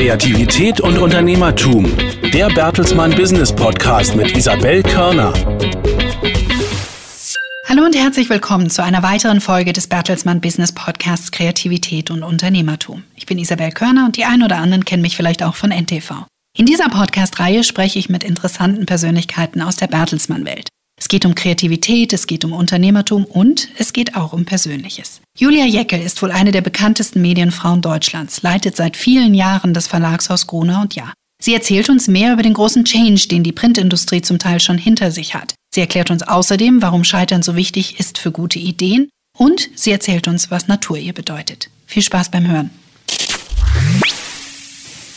Kreativität und Unternehmertum. Der Bertelsmann Business Podcast mit Isabel Körner. Hallo und herzlich willkommen zu einer weiteren Folge des Bertelsmann Business Podcasts Kreativität und Unternehmertum. Ich bin Isabel Körner und die ein oder anderen kennen mich vielleicht auch von NTV. In dieser Podcast-Reihe spreche ich mit interessanten Persönlichkeiten aus der Bertelsmann-Welt. Es geht um Kreativität, es geht um Unternehmertum und es geht auch um Persönliches. Julia Jeckel ist wohl eine der bekanntesten Medienfrauen Deutschlands, leitet seit vielen Jahren das Verlagshaus Gruner und Ja. Sie erzählt uns mehr über den großen Change, den die Printindustrie zum Teil schon hinter sich hat. Sie erklärt uns außerdem, warum Scheitern so wichtig ist für gute Ideen und sie erzählt uns, was Natur ihr bedeutet. Viel Spaß beim Hören.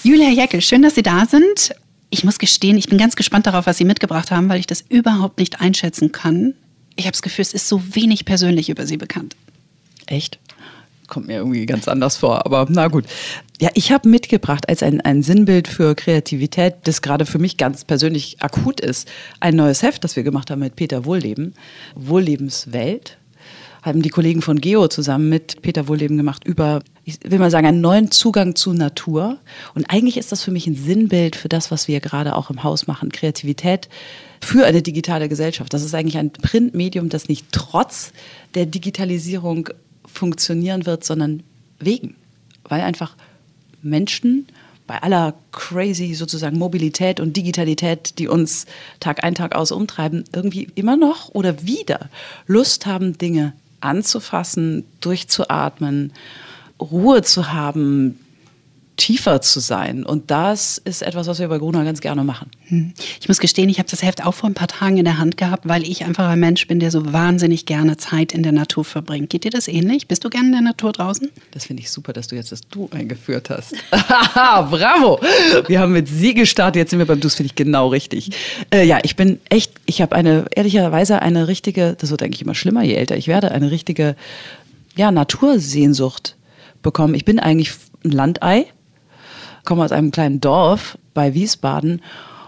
Julia Jeckel, schön, dass Sie da sind. Ich muss gestehen, ich bin ganz gespannt darauf, was Sie mitgebracht haben, weil ich das überhaupt nicht einschätzen kann. Ich habe das Gefühl, es ist so wenig persönlich über Sie bekannt. Echt? Kommt mir irgendwie ganz anders vor, aber na gut. Ja, ich habe mitgebracht als ein, ein Sinnbild für Kreativität, das gerade für mich ganz persönlich akut ist, ein neues Heft, das wir gemacht haben mit Peter Wohlleben, Wohllebenswelt haben die Kollegen von Geo zusammen mit Peter Wohlleben gemacht über, ich will mal sagen, einen neuen Zugang zu Natur. Und eigentlich ist das für mich ein Sinnbild für das, was wir gerade auch im Haus machen, Kreativität für eine digitale Gesellschaft. Das ist eigentlich ein Printmedium, das nicht trotz der Digitalisierung funktionieren wird, sondern wegen. Weil einfach Menschen bei aller crazy sozusagen Mobilität und Digitalität, die uns Tag ein, Tag aus umtreiben, irgendwie immer noch oder wieder Lust haben, Dinge anzufassen, durchzuatmen, Ruhe zu haben, tiefer zu sein. Und das ist etwas, was wir bei Gruner ganz gerne machen. Hm. Ich muss gestehen, ich habe das Heft auch vor ein paar Tagen in der Hand gehabt, weil ich einfach ein Mensch bin, der so wahnsinnig gerne Zeit in der Natur verbringt. Geht dir das ähnlich? Bist du gerne in der Natur draußen? Das finde ich super, dass du jetzt das Du eingeführt hast. Bravo! Wir haben mit Sie gestartet, jetzt sind wir beim Du, das finde ich genau richtig. Äh, ja, ich bin echt, ich habe eine, ehrlicherweise eine richtige, das wird eigentlich immer schlimmer, je älter ich werde, eine richtige, ja, Natursehnsucht bekommen. Ich bin eigentlich ein Landei komme aus einem kleinen Dorf bei Wiesbaden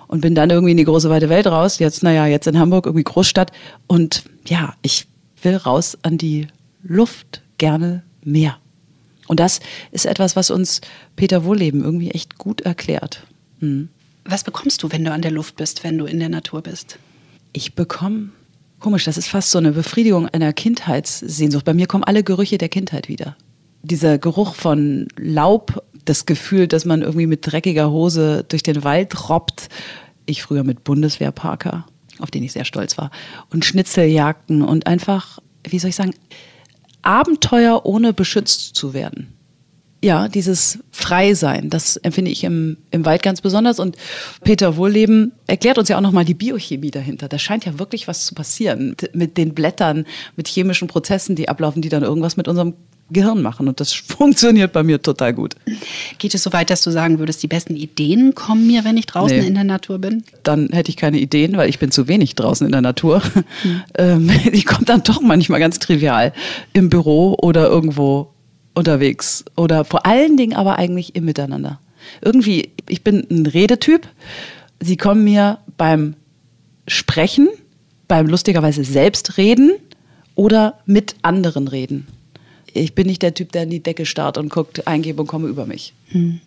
und bin dann irgendwie in die große weite Welt raus. Jetzt, naja, jetzt in Hamburg, irgendwie Großstadt. Und ja, ich will raus an die Luft, gerne mehr. Und das ist etwas, was uns Peter Wohlleben irgendwie echt gut erklärt. Mhm. Was bekommst du, wenn du an der Luft bist, wenn du in der Natur bist? Ich bekomme, komisch, das ist fast so eine Befriedigung einer Kindheitssehnsucht. Bei mir kommen alle Gerüche der Kindheit wieder. Dieser Geruch von Laub das Gefühl, dass man irgendwie mit dreckiger Hose durch den Wald robbt. Ich früher mit Bundeswehrparker, auf den ich sehr stolz war. Und Schnitzeljagden und einfach, wie soll ich sagen, Abenteuer ohne beschützt zu werden. Ja, dieses Freisein, das empfinde ich im, im Wald ganz besonders. Und Peter Wohlleben erklärt uns ja auch nochmal die Biochemie dahinter. Da scheint ja wirklich was zu passieren mit den Blättern, mit chemischen Prozessen, die ablaufen, die dann irgendwas mit unserem Gehirn machen. Und das funktioniert bei mir total gut. Geht es so weit, dass du sagen würdest, die besten Ideen kommen mir, wenn ich draußen nee. in der Natur bin? Dann hätte ich keine Ideen, weil ich bin zu wenig draußen in der Natur. Hm. die kommt dann doch manchmal ganz trivial im Büro oder irgendwo unterwegs. Oder vor allen Dingen aber eigentlich im Miteinander. Irgendwie, ich bin ein Redetyp. Sie kommen mir beim Sprechen, beim lustigerweise Selbstreden oder mit anderen reden ich bin nicht der Typ, der in die Decke starrt und guckt, eingebe und komme über mich. Hm.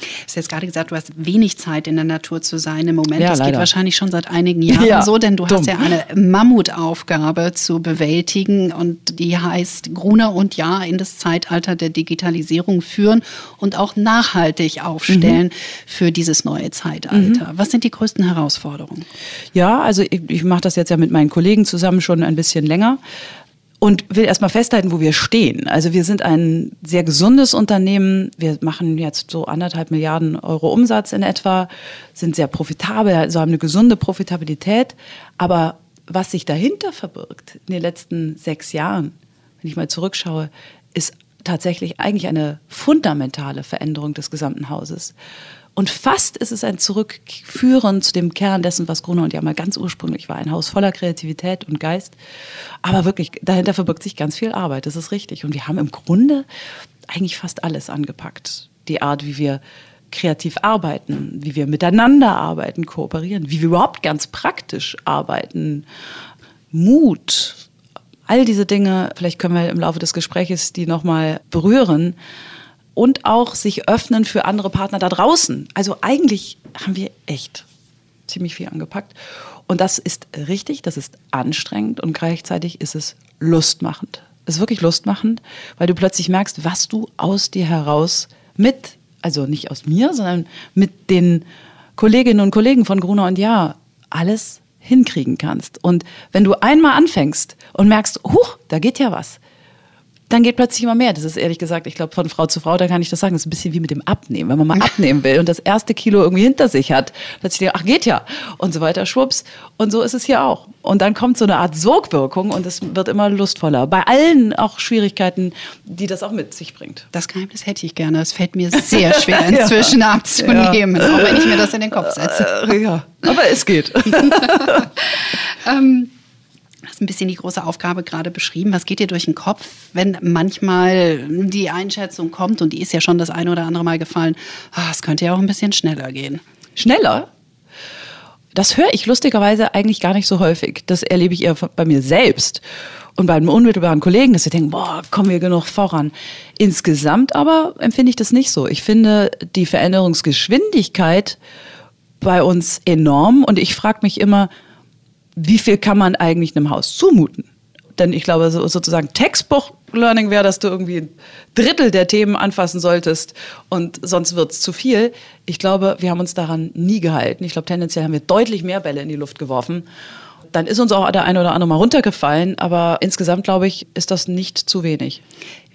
Du hast jetzt gerade gesagt, du hast wenig Zeit in der Natur zu sein im Moment. Ja, das leider. geht wahrscheinlich schon seit einigen Jahren ja, so, denn du dumm. hast ja eine Mammutaufgabe zu bewältigen und die heißt Gruner und Ja in das Zeitalter der Digitalisierung führen und auch nachhaltig aufstellen mhm. für dieses neue Zeitalter. Mhm. Was sind die größten Herausforderungen? Ja, also ich, ich mache das jetzt ja mit meinen Kollegen zusammen schon ein bisschen länger und will erstmal festhalten, wo wir stehen. Also wir sind ein sehr gesundes Unternehmen. Wir machen jetzt so anderthalb Milliarden Euro Umsatz in etwa, sind sehr profitabel, also haben eine gesunde Profitabilität. Aber was sich dahinter verbirgt in den letzten sechs Jahren, wenn ich mal zurückschaue, ist tatsächlich eigentlich eine fundamentale Veränderung des gesamten Hauses. Und fast ist es ein Zurückführen zu dem Kern dessen, was Gruner und ja mal ganz ursprünglich war. Ein Haus voller Kreativität und Geist. Aber wirklich, dahinter verbirgt sich ganz viel Arbeit. Das ist richtig. Und wir haben im Grunde eigentlich fast alles angepackt. Die Art, wie wir kreativ arbeiten, wie wir miteinander arbeiten, kooperieren, wie wir überhaupt ganz praktisch arbeiten. Mut, all diese Dinge, vielleicht können wir im Laufe des Gesprächs die nochmal berühren und auch sich öffnen für andere Partner da draußen. Also eigentlich haben wir echt ziemlich viel angepackt. Und das ist richtig, das ist anstrengend und gleichzeitig ist es lustmachend. Es ist wirklich lustmachend, weil du plötzlich merkst, was du aus dir heraus mit, also nicht aus mir, sondern mit den Kolleginnen und Kollegen von Gruner und Ja alles hinkriegen kannst. Und wenn du einmal anfängst und merkst, huch, da geht ja was, dann geht plötzlich immer mehr. Das ist ehrlich gesagt, ich glaube, von Frau zu Frau, da kann ich das sagen, das ist ein bisschen wie mit dem Abnehmen. Wenn man mal abnehmen will und das erste Kilo irgendwie hinter sich hat, plötzlich denkt, ach, geht ja. Und so weiter, schwupps. Und so ist es hier auch. Und dann kommt so eine Art Sogwirkung und es wird immer lustvoller. Bei allen auch Schwierigkeiten, die das auch mit sich bringt. Das Geheimnis hätte ich gerne. Es fällt mir sehr schwer inzwischen ja. abzunehmen, ja. auch wenn ich mir das in den Kopf setze. Äh, ja, aber es geht. ähm, ein bisschen die große Aufgabe gerade beschrieben. Was geht dir durch den Kopf, wenn manchmal die Einschätzung kommt, und die ist ja schon das eine oder andere Mal gefallen, ah, es könnte ja auch ein bisschen schneller gehen. Schneller? Das höre ich lustigerweise eigentlich gar nicht so häufig. Das erlebe ich eher bei mir selbst und bei einem unmittelbaren Kollegen, dass sie denken, boah, kommen wir genug voran. Insgesamt aber empfinde ich das nicht so. Ich finde die Veränderungsgeschwindigkeit bei uns enorm und ich frage mich immer, wie viel kann man eigentlich einem Haus zumuten? Denn ich glaube, so, sozusagen Textbuch-Learning wäre, dass du irgendwie ein Drittel der Themen anfassen solltest und sonst wird es zu viel. Ich glaube, wir haben uns daran nie gehalten. Ich glaube, tendenziell haben wir deutlich mehr Bälle in die Luft geworfen. Dann ist uns auch der eine oder andere mal runtergefallen, aber insgesamt, glaube ich, ist das nicht zu wenig.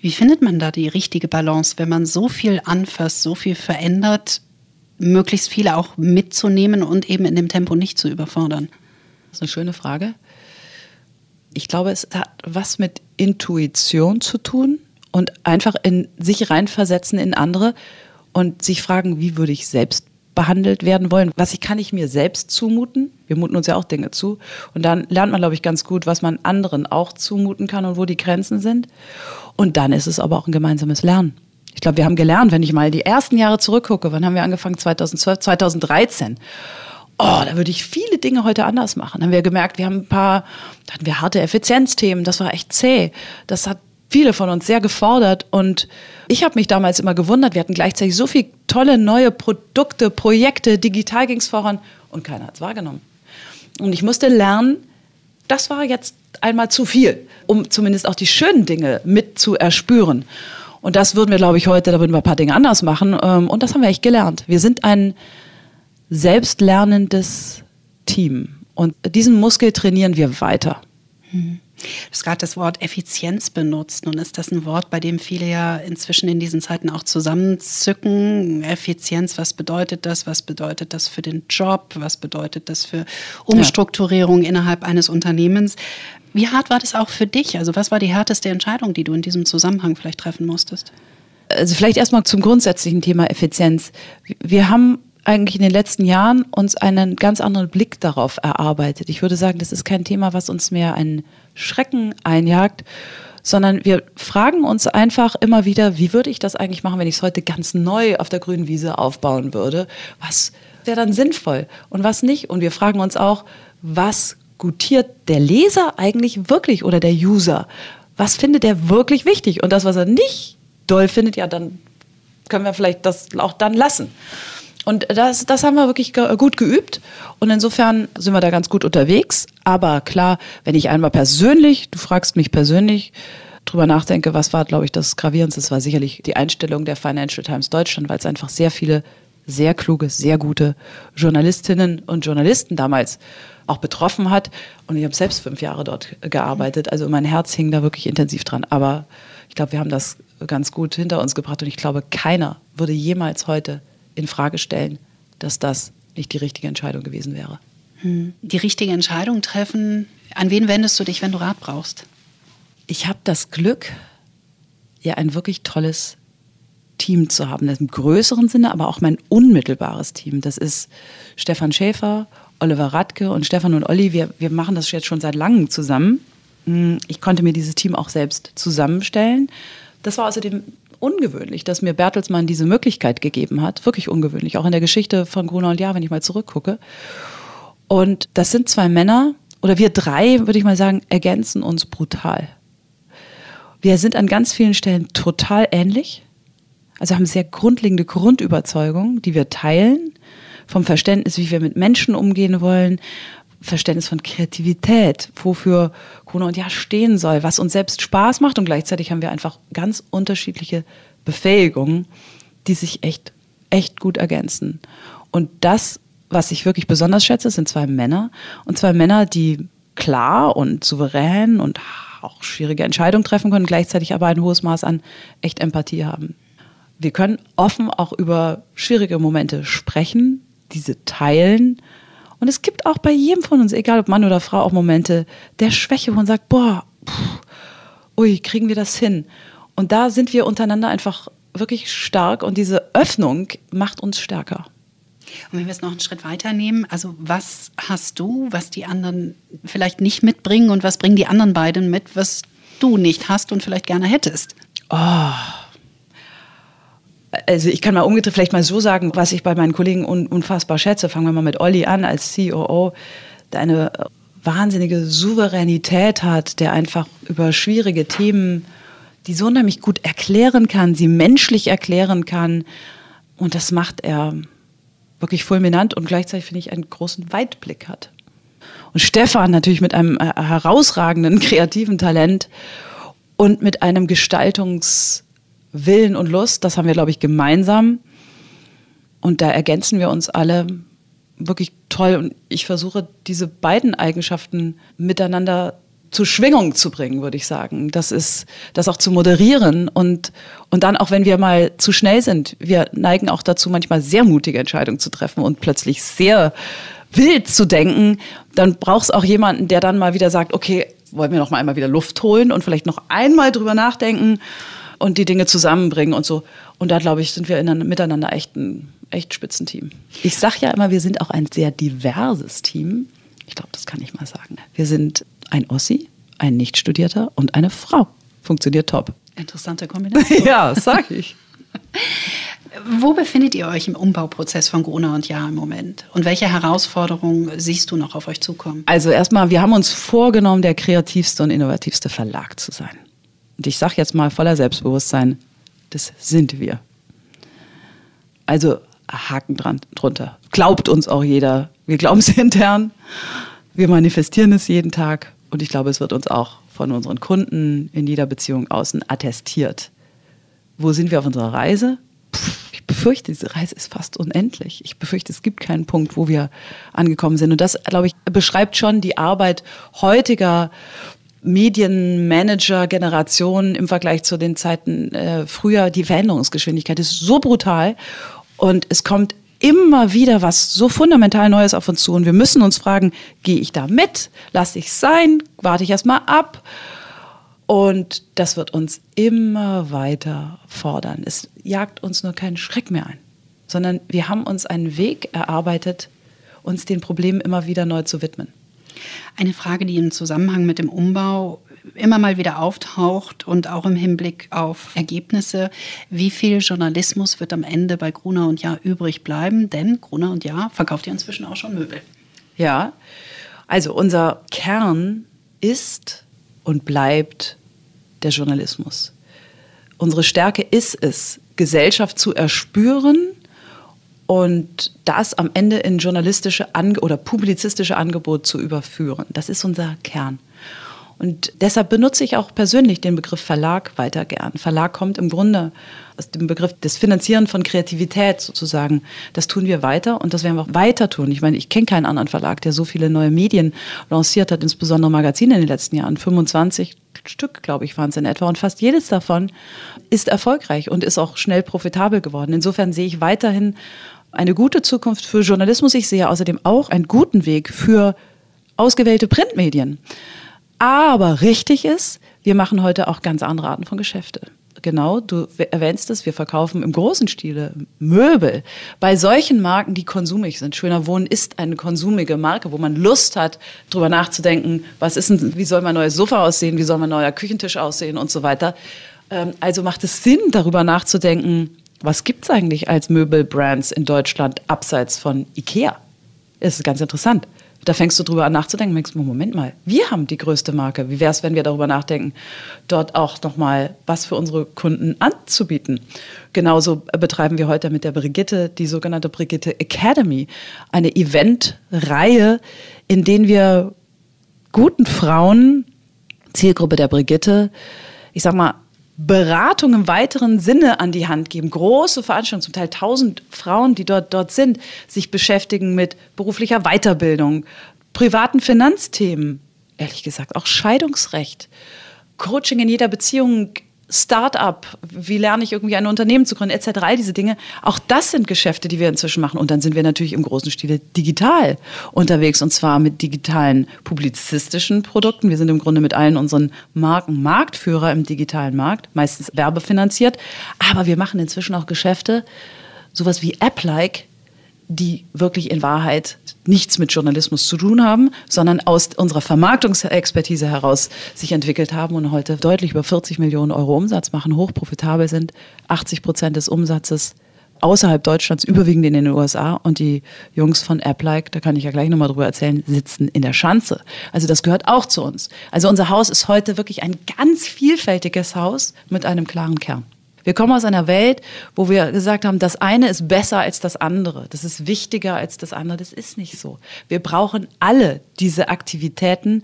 Wie findet man da die richtige Balance, wenn man so viel anfasst, so viel verändert, möglichst viele auch mitzunehmen und eben in dem Tempo nicht zu überfordern? Das ist eine schöne Frage. Ich glaube, es hat was mit Intuition zu tun und einfach in sich reinversetzen in andere und sich fragen, wie würde ich selbst behandelt werden wollen? Was kann ich mir selbst zumuten? Wir muten uns ja auch Dinge zu. Und dann lernt man, glaube ich, ganz gut, was man anderen auch zumuten kann und wo die Grenzen sind. Und dann ist es aber auch ein gemeinsames Lernen. Ich glaube, wir haben gelernt, wenn ich mal die ersten Jahre zurückgucke, wann haben wir angefangen? 2012, 2013 oh, da würde ich viele Dinge heute anders machen. Dann haben wir gemerkt, wir haben ein paar, da hatten wir harte Effizienzthemen, das war echt zäh. Das hat viele von uns sehr gefordert und ich habe mich damals immer gewundert, wir hatten gleichzeitig so viele tolle neue Produkte, Projekte, digital ging es voran und keiner hat es wahrgenommen. Und ich musste lernen, das war jetzt einmal zu viel, um zumindest auch die schönen Dinge mit zu erspüren. Und das würden wir, glaube ich, heute, da würden wir ein paar Dinge anders machen. Ähm, und das haben wir echt gelernt. Wir sind ein selbstlernendes Team. Und diesen Muskel trainieren wir weiter. Hm. Du hast gerade das Wort Effizienz benutzt. Nun ist das ein Wort, bei dem viele ja inzwischen in diesen Zeiten auch zusammenzücken. Effizienz, was bedeutet das? Was bedeutet das für den Job? Was bedeutet das für Umstrukturierung ja. innerhalb eines Unternehmens? Wie hart war das auch für dich? Also was war die härteste Entscheidung, die du in diesem Zusammenhang vielleicht treffen musstest? Also vielleicht erstmal zum grundsätzlichen Thema Effizienz. Wir haben eigentlich in den letzten Jahren uns einen ganz anderen Blick darauf erarbeitet. Ich würde sagen, das ist kein Thema, was uns mehr einen Schrecken einjagt, sondern wir fragen uns einfach immer wieder, wie würde ich das eigentlich machen, wenn ich es heute ganz neu auf der grünen Wiese aufbauen würde? Was wäre dann sinnvoll und was nicht? Und wir fragen uns auch, was gutiert der Leser eigentlich wirklich oder der User? Was findet er wirklich wichtig? Und das, was er nicht doll findet, ja, dann können wir vielleicht das auch dann lassen. Und das, das haben wir wirklich gut geübt. Und insofern sind wir da ganz gut unterwegs. Aber klar, wenn ich einmal persönlich, du fragst mich persönlich, drüber nachdenke, was war, glaube ich, das Gravierendste, das war sicherlich die Einstellung der Financial Times Deutschland, weil es einfach sehr viele sehr kluge, sehr gute Journalistinnen und Journalisten damals auch betroffen hat. Und ich habe selbst fünf Jahre dort gearbeitet. Also mein Herz hing da wirklich intensiv dran. Aber ich glaube, wir haben das ganz gut hinter uns gebracht. Und ich glaube, keiner würde jemals heute in Frage stellen, dass das nicht die richtige Entscheidung gewesen wäre. Hm. Die richtige Entscheidung treffen. An wen wendest du dich, wenn du Rat brauchst? Ich habe das Glück, ja ein wirklich tolles Team zu haben. Das im größeren Sinne, aber auch mein unmittelbares Team. Das ist Stefan Schäfer, Oliver Radke und Stefan und Olli. Wir, wir machen das jetzt schon seit langem zusammen. Hm, ich konnte mir dieses Team auch selbst zusammenstellen. Das war außerdem ungewöhnlich, dass mir Bertelsmann diese Möglichkeit gegeben hat. Wirklich ungewöhnlich, auch in der Geschichte von Gruner und Jahr, wenn ich mal zurückgucke. Und das sind zwei Männer, oder wir drei, würde ich mal sagen, ergänzen uns brutal. Wir sind an ganz vielen Stellen total ähnlich, Also haben sehr grundlegende Grundüberzeugungen, die wir teilen, vom Verständnis, wie wir mit Menschen umgehen wollen, Verständnis von Kreativität, wofür Corona und Ja stehen soll, was uns selbst Spaß macht und gleichzeitig haben wir einfach ganz unterschiedliche Befähigungen, die sich echt, echt gut ergänzen. Und das, was ich wirklich besonders schätze, sind zwei Männer und zwei Männer, die klar und souverän und auch schwierige Entscheidungen treffen können, gleichzeitig aber ein hohes Maß an echt Empathie haben. Wir können offen auch über schwierige Momente sprechen, diese teilen. Und es gibt auch bei jedem von uns, egal ob Mann oder Frau, auch Momente der Schwäche, wo man sagt, boah, pff, ui, kriegen wir das hin? Und da sind wir untereinander einfach wirklich stark und diese Öffnung macht uns stärker. Und wenn wir es noch einen Schritt weiter nehmen, also was hast du, was die anderen vielleicht nicht mitbringen und was bringen die anderen beiden mit, was du nicht hast und vielleicht gerne hättest? Oh. Also ich kann mal umgedreht vielleicht mal so sagen, was ich bei meinen Kollegen unfassbar schätze. Fangen wir mal mit Olli an als COO, der eine wahnsinnige Souveränität hat, der einfach über schwierige Themen, die so unheimlich gut erklären kann, sie menschlich erklären kann. Und das macht er wirklich fulminant und gleichzeitig finde ich einen großen Weitblick hat. Und Stefan natürlich mit einem äh, herausragenden kreativen Talent und mit einem Gestaltungswillen und Lust, das haben wir, glaube ich, gemeinsam. Und da ergänzen wir uns alle wirklich toll. Und ich versuche, diese beiden Eigenschaften miteinander zu Schwingung zu bringen, würde ich sagen. Das ist, das auch zu moderieren und, und dann auch wenn wir mal zu schnell sind, wir neigen auch dazu, manchmal sehr mutige Entscheidungen zu treffen und plötzlich sehr wild zu denken, dann braucht es auch jemanden, der dann mal wieder sagt, okay, wollen wir noch mal einmal wieder Luft holen und vielleicht noch einmal drüber nachdenken und die Dinge zusammenbringen und so. Und da, glaube ich, sind wir in, miteinander echt ein echt Spitzenteam. Ich sage ja immer, wir sind auch ein sehr diverses Team. Ich glaube, das kann ich mal sagen. Wir sind ein Ossi, ein Nichtstudierter und eine Frau. Funktioniert top. Interessante Kombination. ja, sag ich. Wo befindet ihr euch im Umbauprozess von Gruner und Ja im Moment? Und welche Herausforderungen siehst du noch auf euch zukommen? Also erstmal, wir haben uns vorgenommen, der kreativste und innovativste Verlag zu sein. Und ich sage jetzt mal voller Selbstbewusstsein, das sind wir. Also Haken dran, drunter. Glaubt uns auch jeder. Wir glauben es intern. Wir manifestieren es jeden Tag. Und ich glaube, es wird uns auch von unseren Kunden in jeder Beziehung außen attestiert. Wo sind wir auf unserer Reise? ich befürchte, diese Reise ist fast unendlich. Ich befürchte, es gibt keinen Punkt, wo wir angekommen sind. Und das, glaube ich, beschreibt schon die Arbeit heutiger Medienmanager-Generationen im Vergleich zu den Zeiten äh, früher. Die Veränderungsgeschwindigkeit ist so brutal und es kommt immer wieder was so fundamental Neues auf uns zu und wir müssen uns fragen, gehe ich da mit? Lasse ich sein? Warte ich erstmal ab? Und das wird uns immer weiter fordern. Es jagt uns nur keinen Schreck mehr ein, sondern wir haben uns einen Weg erarbeitet, uns den Problemen immer wieder neu zu widmen. Eine Frage, die im Zusammenhang mit dem Umbau immer mal wieder auftaucht und auch im Hinblick auf Ergebnisse. Wie viel Journalismus wird am Ende bei Gruner und Jahr übrig bleiben? Denn Gruner und Jahr verkauft ja inzwischen auch schon Möbel. Ja, also unser Kern ist und bleibt der Journalismus. Unsere Stärke ist es, Gesellschaft zu erspüren und das am Ende in journalistische Ange oder publizistische Angebot zu überführen. Das ist unser Kern. Und deshalb benutze ich auch persönlich den Begriff Verlag weiter gern. Verlag kommt im Grunde aus dem Begriff des Finanzieren von Kreativität sozusagen. Das tun wir weiter und das werden wir auch weiter tun. Ich meine, ich kenne keinen anderen Verlag, der so viele neue Medien lanciert hat, insbesondere Magazine in den letzten Jahren. 25 Stück, glaube ich, waren es in etwa. Und fast jedes davon ist erfolgreich und ist auch schnell profitabel geworden. Insofern sehe ich weiterhin eine gute Zukunft für Journalismus. Ich sehe außerdem auch einen guten Weg für ausgewählte Printmedien. Aber richtig ist, wir machen heute auch ganz andere Arten von Geschäfte. Genau, du erwähnst es, wir verkaufen im großen Stile Möbel. Bei solchen Marken, die konsumig sind. Schöner Wohnen ist eine konsumige Marke, wo man Lust hat, darüber nachzudenken, was ist denn, wie soll mein neues Sofa aussehen, wie soll mein neuer Küchentisch aussehen und so weiter. Ähm, also macht es Sinn, darüber nachzudenken, was gibt es eigentlich als Möbelbrands in Deutschland abseits von Ikea? Das ist ganz interessant. Da fängst du drüber an nachzudenken, denkst, Moment mal, wir haben die größte Marke. Wie wäre es, wenn wir darüber nachdenken, dort auch nochmal was für unsere Kunden anzubieten? Genauso betreiben wir heute mit der Brigitte die sogenannte Brigitte Academy, eine Eventreihe, in denen wir guten Frauen, Zielgruppe der Brigitte, ich sag mal, Beratung im weiteren Sinne an die Hand geben. Große Veranstaltungen, zum Teil tausend Frauen, die dort, dort sind, sich beschäftigen mit beruflicher Weiterbildung, privaten Finanzthemen, ehrlich gesagt auch Scheidungsrecht, Coaching in jeder Beziehung, Start-up, wie lerne ich irgendwie ein Unternehmen zu gründen, etc. All diese Dinge. Auch das sind Geschäfte, die wir inzwischen machen. Und dann sind wir natürlich im großen Stile digital unterwegs und zwar mit digitalen publizistischen Produkten. Wir sind im Grunde mit allen unseren Marken Marktführer im digitalen Markt, meistens werbefinanziert. Aber wir machen inzwischen auch Geschäfte, sowas wie App-like, die wirklich in Wahrheit nichts mit Journalismus zu tun haben, sondern aus unserer Vermarktungsexpertise heraus sich entwickelt haben und heute deutlich über 40 Millionen Euro Umsatz machen, hochprofitabel sind, 80 Prozent des Umsatzes außerhalb Deutschlands, überwiegend in den USA. Und die Jungs von AppLike, da kann ich ja gleich nochmal drüber erzählen, sitzen in der Schanze. Also das gehört auch zu uns. Also unser Haus ist heute wirklich ein ganz vielfältiges Haus mit einem klaren Kern. Wir kommen aus einer Welt, wo wir gesagt haben, das eine ist besser als das andere. Das ist wichtiger als das andere. Das ist nicht so. Wir brauchen alle diese Aktivitäten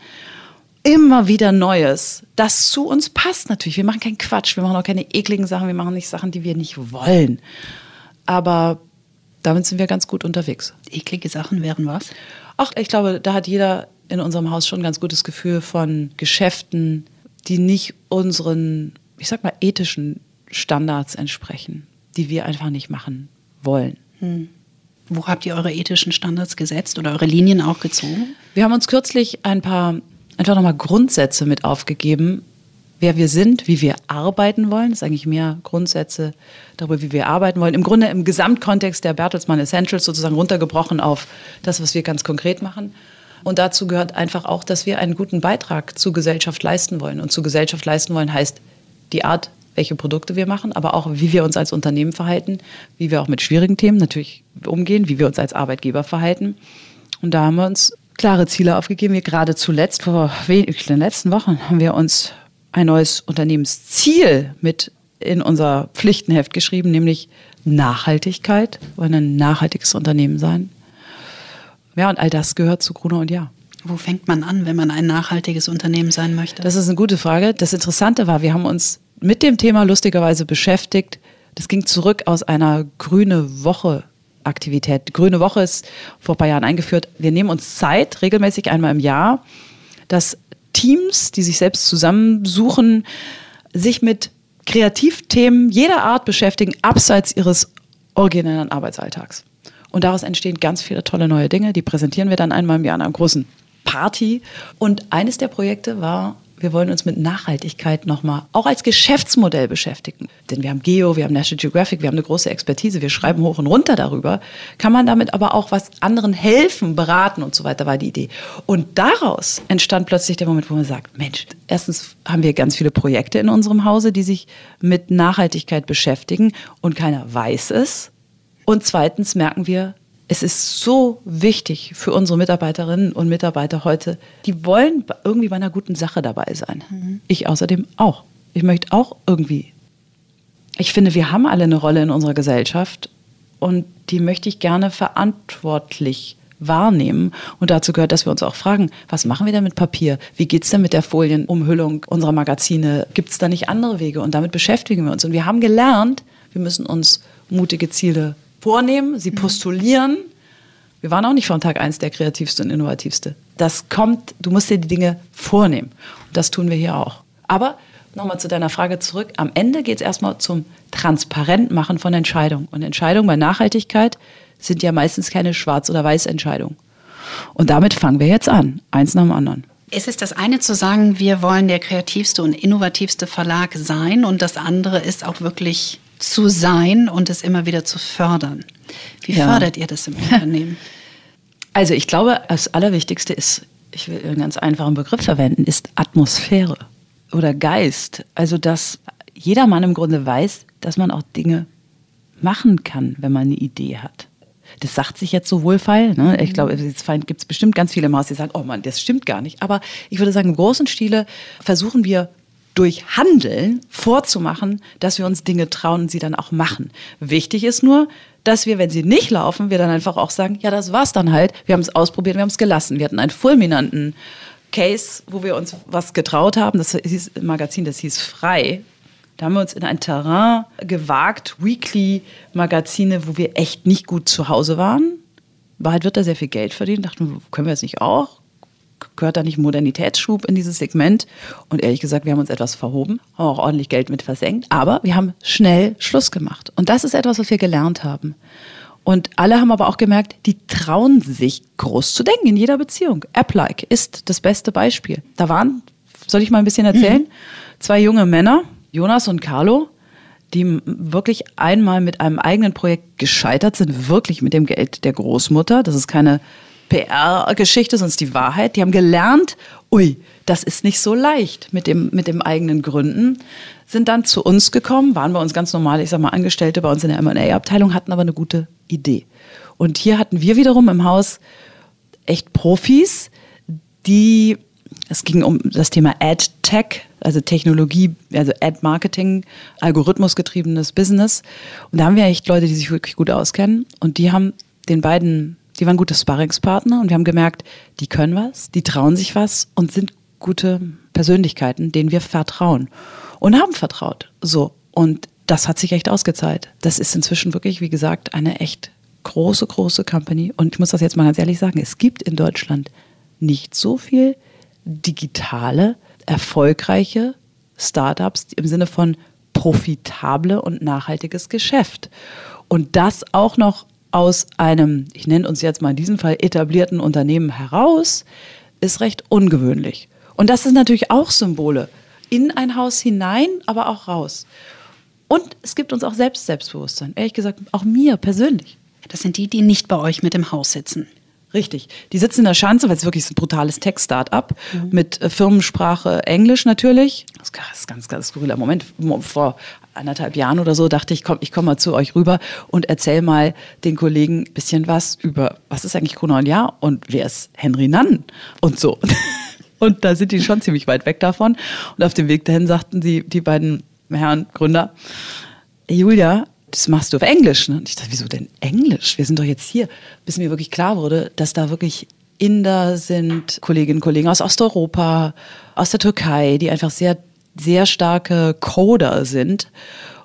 immer wieder Neues, das zu uns passt natürlich. Wir machen keinen Quatsch, wir machen auch keine ekligen Sachen, wir machen nicht Sachen, die wir nicht wollen. Aber damit sind wir ganz gut unterwegs. Eklige Sachen wären was? Ach, ich glaube, da hat jeder in unserem Haus schon ein ganz gutes Gefühl von Geschäften, die nicht unseren, ich sag mal, ethischen Standards entsprechen, die wir einfach nicht machen wollen. Hm. Wo habt ihr eure ethischen Standards gesetzt oder eure Linien auch gezogen? Wir haben uns kürzlich ein paar einfach nochmal Grundsätze mit aufgegeben, wer wir sind, wie wir arbeiten wollen. Das ist eigentlich mehr Grundsätze darüber, wie wir arbeiten wollen. Im Grunde im Gesamtkontext der Bertelsmann Essentials sozusagen runtergebrochen auf das, was wir ganz konkret machen. Und dazu gehört einfach auch, dass wir einen guten Beitrag zur Gesellschaft leisten wollen. Und zur Gesellschaft leisten wollen heißt die Art, welche Produkte wir machen, aber auch wie wir uns als Unternehmen verhalten, wie wir auch mit schwierigen Themen natürlich umgehen, wie wir uns als Arbeitgeber verhalten. Und da haben wir uns klare Ziele aufgegeben. Wir gerade zuletzt, vor den letzten Wochen, haben wir uns ein neues Unternehmensziel mit in unser Pflichtenheft geschrieben, nämlich Nachhaltigkeit. Wir wollen ein nachhaltiges Unternehmen sein. Ja, und all das gehört zu Gruner und Ja. Wo fängt man an, wenn man ein nachhaltiges Unternehmen sein möchte? Das ist eine gute Frage. Das Interessante war, wir haben uns mit dem Thema lustigerweise beschäftigt. Das ging zurück aus einer grüne Woche Aktivität. Grüne Woche ist vor ein paar Jahren eingeführt. Wir nehmen uns Zeit, regelmäßig einmal im Jahr, dass Teams, die sich selbst zusammensuchen, sich mit Kreativthemen jeder Art beschäftigen, abseits ihres originellen Arbeitsalltags. Und daraus entstehen ganz viele tolle neue Dinge. Die präsentieren wir dann einmal im Jahr in einer großen Party. Und eines der Projekte war wir wollen uns mit Nachhaltigkeit nochmal auch als Geschäftsmodell beschäftigen. Denn wir haben Geo, wir haben National Geographic, wir haben eine große Expertise, wir schreiben hoch und runter darüber. Kann man damit aber auch was anderen helfen, beraten und so weiter, war die Idee. Und daraus entstand plötzlich der Moment, wo man sagt, Mensch, erstens haben wir ganz viele Projekte in unserem Hause, die sich mit Nachhaltigkeit beschäftigen und keiner weiß es. Und zweitens merken wir, es ist so wichtig für unsere Mitarbeiterinnen und Mitarbeiter heute. Die wollen irgendwie bei einer guten Sache dabei sein. Mhm. Ich außerdem auch. Ich möchte auch irgendwie. Ich finde, wir haben alle eine Rolle in unserer Gesellschaft und die möchte ich gerne verantwortlich wahrnehmen. Und dazu gehört, dass wir uns auch fragen, was machen wir denn mit Papier? Wie geht es denn mit der Folienumhüllung unserer Magazine? Gibt es da nicht andere Wege? Und damit beschäftigen wir uns. Und wir haben gelernt, wir müssen uns mutige Ziele vornehmen, sie mhm. postulieren. Wir waren auch nicht von Tag eins der kreativste und innovativste. Das kommt, du musst dir die Dinge vornehmen. Und das tun wir hier auch. Aber nochmal zu deiner Frage zurück. Am Ende geht es erstmal zum Transparentmachen von Entscheidungen. Und Entscheidungen bei Nachhaltigkeit sind ja meistens keine Schwarz- oder Weiß-Entscheidungen. Und damit fangen wir jetzt an, eins nach dem anderen. Es ist das eine zu sagen, wir wollen der kreativste und innovativste Verlag sein und das andere ist auch wirklich zu sein und es immer wieder zu fördern. Wie ja. fördert ihr das im Unternehmen? Also ich glaube, das Allerwichtigste ist, ich will einen ganz einfachen Begriff verwenden, ist Atmosphäre oder Geist. Also dass jeder Mann im Grunde weiß, dass man auch Dinge machen kann, wenn man eine Idee hat. Das sagt sich jetzt so wohlfeil. Ne? Ich glaube, jetzt gibt es bestimmt ganz viele Maus, die sagen, oh Mann, das stimmt gar nicht. Aber ich würde sagen, im großen Stile versuchen wir durch Handeln vorzumachen, dass wir uns Dinge trauen und sie dann auch machen. Wichtig ist nur, dass wir, wenn sie nicht laufen, wir dann einfach auch sagen, ja, das war's dann halt. Wir haben es ausprobiert, wir haben es gelassen. Wir hatten einen fulminanten Case, wo wir uns was getraut haben. Das hieß ein Magazin, das hieß Frei. Da haben wir uns in ein Terrain gewagt, Weekly-Magazine, wo wir echt nicht gut zu Hause waren. Wahrheit wird da sehr viel Geld verdient. Dachten, können wir das nicht auch? Gehört da nicht Modernitätsschub in dieses Segment? Und ehrlich gesagt, wir haben uns etwas verhoben, haben auch ordentlich Geld mit versenkt. Aber wir haben schnell Schluss gemacht. Und das ist etwas, was wir gelernt haben. Und alle haben aber auch gemerkt, die trauen sich groß zu denken in jeder Beziehung. App-like ist das beste Beispiel. Da waren, soll ich mal ein bisschen erzählen, mhm. zwei junge Männer, Jonas und Carlo, die wirklich einmal mit einem eigenen Projekt gescheitert sind, wirklich mit dem Geld der Großmutter. Das ist keine PR-Geschichte, sondern die Wahrheit. Die haben gelernt, ui, das ist nicht so leicht mit dem, mit dem eigenen Gründen. Sind dann zu uns gekommen, waren bei uns ganz normal, ich sag mal, Angestellte bei uns in der M&A-Abteilung, hatten aber eine gute Idee. Und hier hatten wir wiederum im Haus echt Profis, die, es ging um das Thema Ad-Tech, also Technologie, also Ad-Marketing, algorithmusgetriebenes Business. Und da haben wir echt Leute, die sich wirklich gut auskennen. Und die haben den beiden, die waren gute Sparringspartner und wir haben gemerkt, die können was, die trauen sich was und sind gute Persönlichkeiten, denen wir vertrauen. Und haben vertraut. So. Und das hat sich echt ausgezahlt. Das ist inzwischen wirklich, wie gesagt, eine echt große, große Company. Und ich muss das jetzt mal ganz ehrlich sagen, es gibt in Deutschland nicht so viel digitale, erfolgreiche Startups im Sinne von profitable und nachhaltiges Geschäft. Und das auch noch aus einem, ich nenne uns jetzt mal in diesem Fall etablierten Unternehmen heraus, ist recht ungewöhnlich. Und das ist natürlich auch Symbole in ein Haus hinein, aber auch raus. Und es gibt uns auch selbst Selbstbewusstsein. Ehrlich gesagt, auch mir persönlich. Das sind die, die nicht bei euch mit im Haus sitzen. Richtig. Die sitzen in der Schanze, weil es wirklich ein brutales Tech-Startup mhm. mit äh, Firmensprache Englisch natürlich. Das ist ganz, ganz skurriler Moment. Vor anderthalb Jahren oder so dachte ich, komm, ich komme mal zu euch rüber und erzähl mal den Kollegen ein bisschen was über, was ist eigentlich Gruner und Jahr und wer ist Henry Nann und so. Und da sind die schon ziemlich weit weg davon. Und auf dem Weg dahin sagten sie, die beiden Herren Gründer, Julia, das machst du auf Englisch. Ne? Und ich dachte, wieso denn Englisch? Wir sind doch jetzt hier. Bis mir wirklich klar wurde, dass da wirklich Inder sind, Kolleginnen und Kollegen aus Osteuropa, aus der Türkei, die einfach sehr, sehr starke Coder sind